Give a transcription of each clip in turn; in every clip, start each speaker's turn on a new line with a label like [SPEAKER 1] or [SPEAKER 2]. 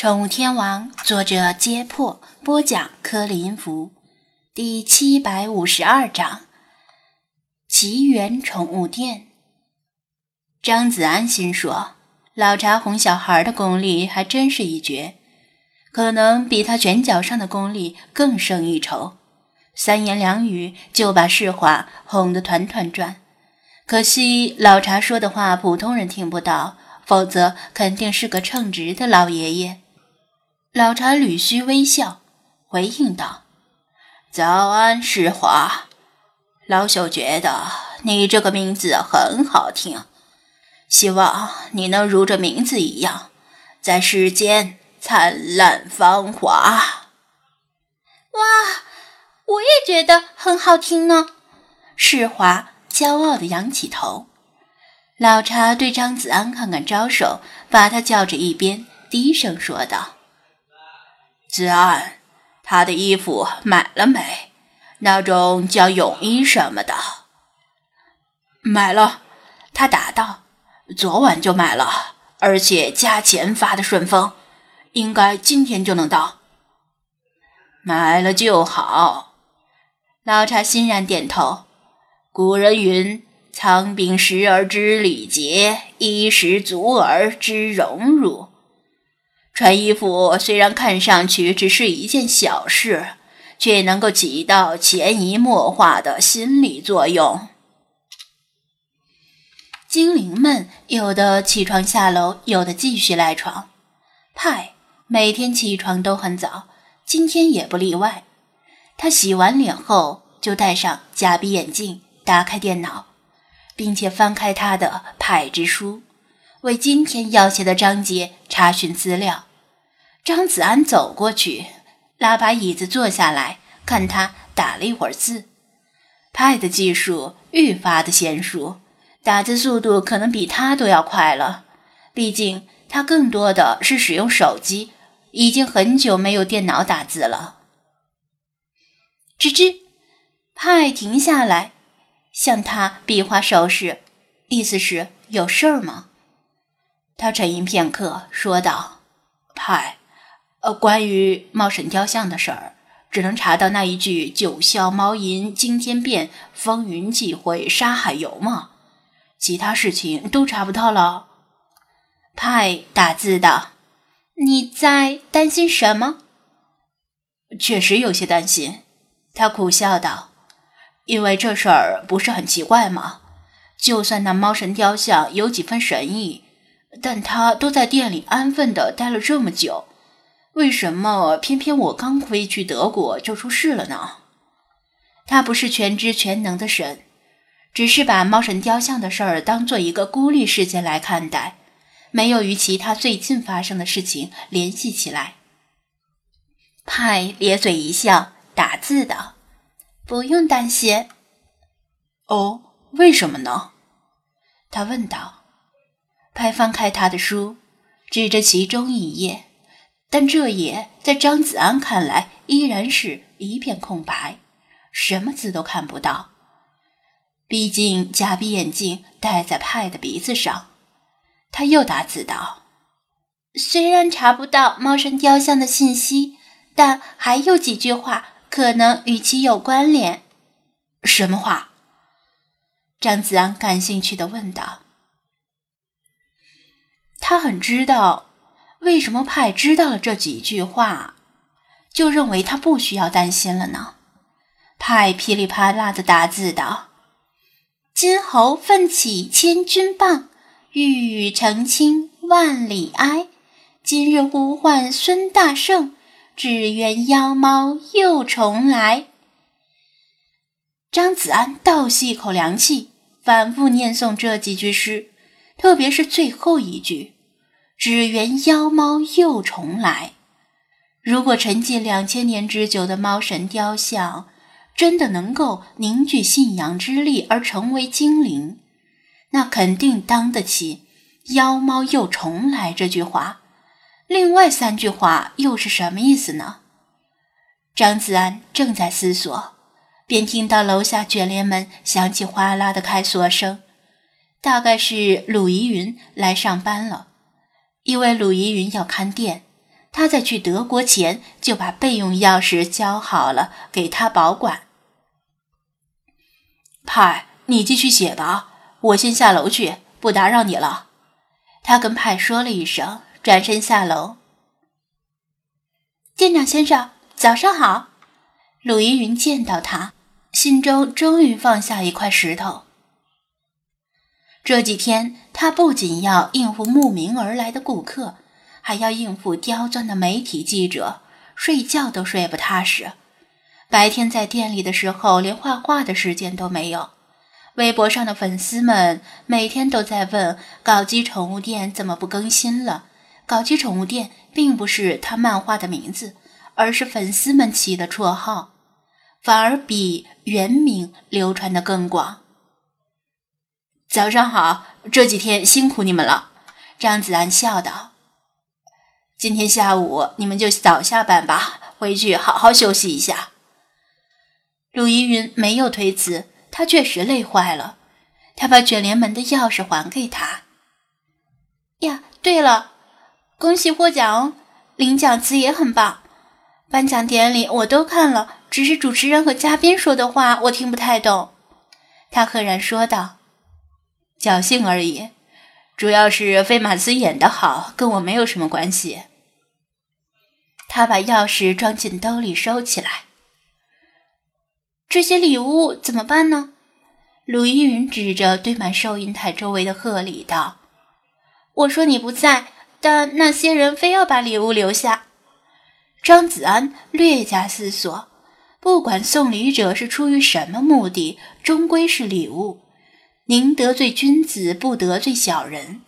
[SPEAKER 1] 宠物天王，作者：揭破，播讲：柯林福，第七百五十二章：奇缘宠物店。张子安心说：“老茶哄小孩的功力还真是一绝，可能比他拳脚上的功力更胜一筹。三言两语就把世华哄得团团转。可惜老茶说的话普通人听不到，否则肯定是个称职的老爷爷。”老茶捋须微笑，回应道：“早安，世华。老朽觉得你这个名字很好听，希望你能如这名字一样，在世间灿烂芳华。”
[SPEAKER 2] 哇，我也觉得很好听呢。
[SPEAKER 1] 世华骄傲地仰起头。老茶对张子安看看招手，把他叫着一边，低声说道。子安，他的衣服买了没？那种叫泳衣什么的。买了，他答道：“昨晚就买了，而且加钱发的顺丰，应该今天就能到。”买了就好。老茶欣然点头。古人云：“仓廪实而知礼节，衣食足而知荣辱。”穿衣服虽然看上去只是一件小事，却能够起到潜移默化的心理作用。精灵们有的起床下楼，有的继续赖床。派每天起床都很早，今天也不例外。他洗完脸后就戴上假鼻眼镜，打开电脑，并且翻开他的派之书，为今天要写的章节查询资料。张子安走过去，拉把椅子坐下来，看他打了一会儿字。派的技术愈发的娴熟，打字速度可能比他都要快了。毕竟他更多的是使用手机，已经很久没有电脑打字了。吱吱，派停下来，向他比划手势，意思是有事儿吗？他沉吟片刻，说道：“派。”呃，关于猫神雕像的事儿，只能查到那一句“九霄猫吟惊天变，风云际会沙海游”嘛，其他事情都查不到了。派打字道：“
[SPEAKER 2] 你在担心什么？”
[SPEAKER 1] 确实有些担心。他苦笑道：“因为这事儿不是很奇怪吗？就算那猫神雕像有几分神意，但他都在店里安分的待了这么久。”为什么偏偏我刚飞去德国就出事了呢？他不是全知全能的神，只是把猫神雕像的事儿当做一个孤立事件来看待，没有与其他最近发生的事情联系起来。派咧嘴一笑，打字道：“
[SPEAKER 2] 不用担心。”
[SPEAKER 1] 哦，为什么呢？他问道。派翻开他的书，指着其中一页。但这也在张子安看来依然是一片空白，什么字都看不到。毕竟假鼻眼镜戴在派的鼻子上。他又打字道：“
[SPEAKER 2] 虽然查不到猫神雕像的信息，但还有几句话可能与其有关联。”
[SPEAKER 1] 什么话？张子安感兴趣的问道。他很知道。为什么派知道了这几句话，就认为他不需要担心了呢？派噼里啪啦的打字道：“
[SPEAKER 2] 金猴奋起千钧棒，玉宇澄清万里哀。今日呼唤孙大圣，只缘妖猫又重来。”
[SPEAKER 1] 张子安倒吸一口凉气，反复念诵这几句诗，特别是最后一句。只缘妖猫又重来。如果沉寂两千年之久的猫神雕像真的能够凝聚信仰之力而成为精灵，那肯定当得起“妖猫又重来”这句话。另外三句话又是什么意思呢？张子安正在思索，便听到楼下卷帘门响起哗啦的开锁声，大概是鲁依云来上班了。因为鲁依云要看店，他在去德国前就把备用钥匙交好了，给他保管。派，你继续写吧，我先下楼去，不打扰你了。他跟派说了一声，转身下楼。
[SPEAKER 2] 店长先生，早上好。鲁依云见到他，心中终于放下一块石头。这几天，他不仅要应付慕名而来的顾客，还要应付刁钻的媒体记者，睡觉都睡不踏实。白天在店里的时候，连画画的时间都没有。微博上的粉丝们每天都在问：搞基宠物店怎么不更新了？搞基宠物店并不是他漫画的名字。而是粉丝们起的绰号，反而比原名流传的更广。
[SPEAKER 1] 早上好，这几天辛苦你们了。张子安笑道：“今天下午你们就早下班吧，回去好好休息一下。”
[SPEAKER 2] 陆依云没有推辞，他确实累坏了。他把卷帘门的钥匙还给他。呀，对了，恭喜获奖哦！领奖词也很棒。颁奖典礼我都看了，只是主持人和嘉宾说的话我听不太懂。他赫然说道：“
[SPEAKER 1] 侥幸而已，主要是菲马斯演得好，跟我没有什么关系。”
[SPEAKER 2] 他把钥匙装进兜里收起来。这些礼物怎么办呢？鲁依云指着堆满收银台周围的贺礼道：“我说你不在，但那些人非要把礼物留下。”张子安略加思索，不管送礼者是出于什么目的，终归是礼物。宁得罪君子，不得罪小人。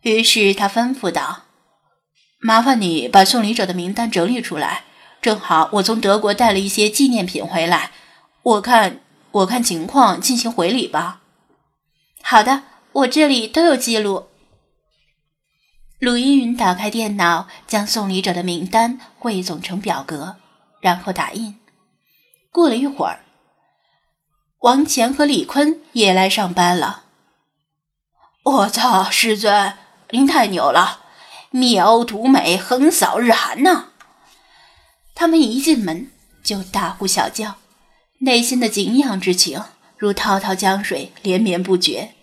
[SPEAKER 2] 于是他吩咐道：“
[SPEAKER 1] 麻烦你把送礼者的名单整理出来。正好我从德国带了一些纪念品回来，我看我看情况进行回礼吧。”“
[SPEAKER 2] 好的，我这里都有记录。”鲁依云打开电脑，将送礼者的名单汇总成表格，然后打印。过了一会儿，王乾和李坤也来上班了。
[SPEAKER 3] 我操，师尊，您太牛了，灭欧屠美，横扫日韩呐！
[SPEAKER 2] 他们一进门就大呼小叫，内心的敬仰之情如滔滔江水，连绵不绝。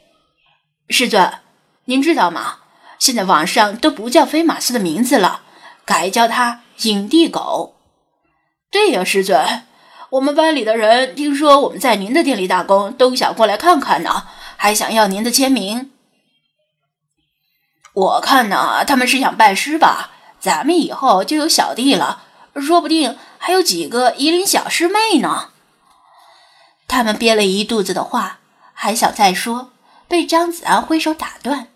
[SPEAKER 3] 师尊，您知道吗？现在网上都不叫飞马斯的名字了，改叫他影帝狗。对呀，师尊，我们班里的人听说我们在您的店里打工，都想过来看看呢，还想要您的签名。我看呢，他们是想拜师吧，咱们以后就有小弟了，说不定还有几个夷陵小师妹呢。
[SPEAKER 2] 他们憋了一肚子的话，还想再说，被张子安挥手打断。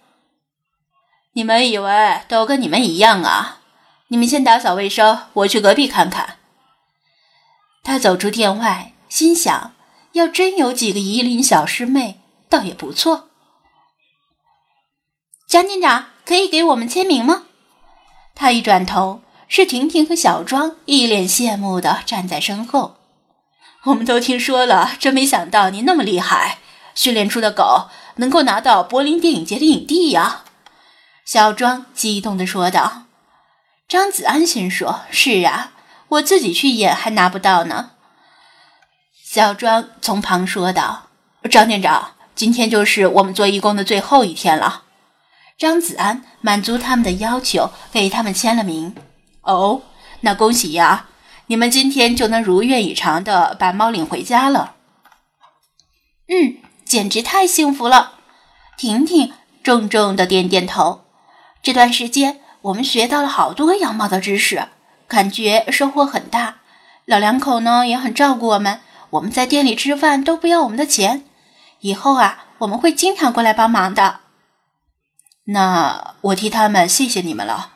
[SPEAKER 1] 你们以为都跟你们一样啊？你们先打扫卫生，我去隔壁看看。
[SPEAKER 2] 他走出店外，心想：要真有几个夷陵小师妹，倒也不错。张店长，可以给我们签名吗？他一转头，是婷婷和小庄，一脸羡慕的站在身后。
[SPEAKER 3] 我们都听说了，真没想到你那么厉害，训练出的狗能够拿到柏林电影节的影帝呀！
[SPEAKER 2] 小庄激动地说道：“张子安心说：‘是啊，我自己去演还拿不到呢。’”
[SPEAKER 1] 小庄从旁说道：“张店长，今天就是我们做义工的最后一天了。”
[SPEAKER 2] 张子安满足他们的要求，给他们签了名。
[SPEAKER 1] 哦，那恭喜呀！你们今天就能如愿以偿的把猫领回家了。
[SPEAKER 2] 嗯，简直太幸福了！婷婷重重的点点头。这段时间，我们学到了好多养猫的知识，感觉收获很大。老两口呢也很照顾我们，我们在店里吃饭都不要我们的钱。以后啊，我们会经常过来帮忙的。
[SPEAKER 1] 那我替他们谢谢你们了。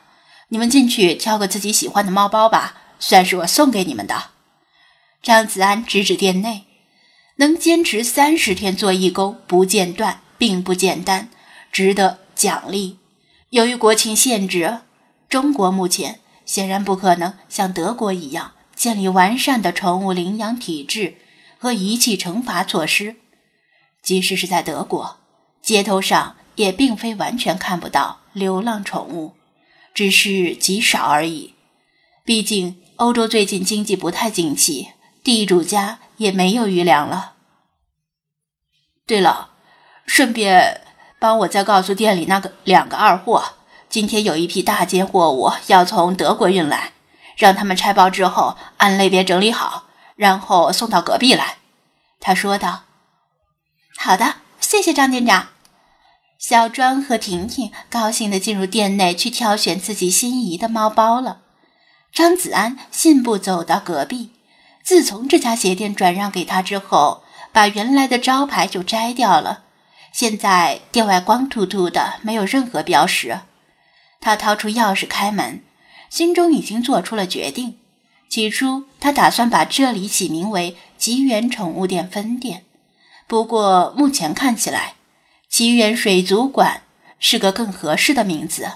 [SPEAKER 1] 你们进去挑个自己喜欢的猫包吧，算是我送给你们的。
[SPEAKER 2] 张子安指指店内，能坚持三十天做义工不间断，并不简单，值得奖励。由于国情限制，中国目前显然不可能像德国一样建立完善的宠物领养体制和遗弃惩罚措施。即使是在德国，街头上也并非完全看不到流浪宠物，只是极少而已。
[SPEAKER 1] 毕竟欧洲最近经济不太景气，地主家也没有余粮了。对了，顺便帮我再告诉店里那个两个二货，今天有一批大件货物要从德国运来，让他们拆包之后按类别整理好，然后送到隔壁来。他说道：“
[SPEAKER 2] 好的，谢谢张店长。”小庄和婷婷高兴地进入店内去挑选自己心仪的猫包了。张子安信步走到隔壁，自从这家鞋店转让给他之后，把原来的招牌就摘掉了。现在店外光秃秃的，没有任何标识。他掏出钥匙开门，心中已经做出了决定。起初，他打算把这里起名为“吉源宠物店分店”，不过目前看起来。吉原水族馆是个更合适的名字。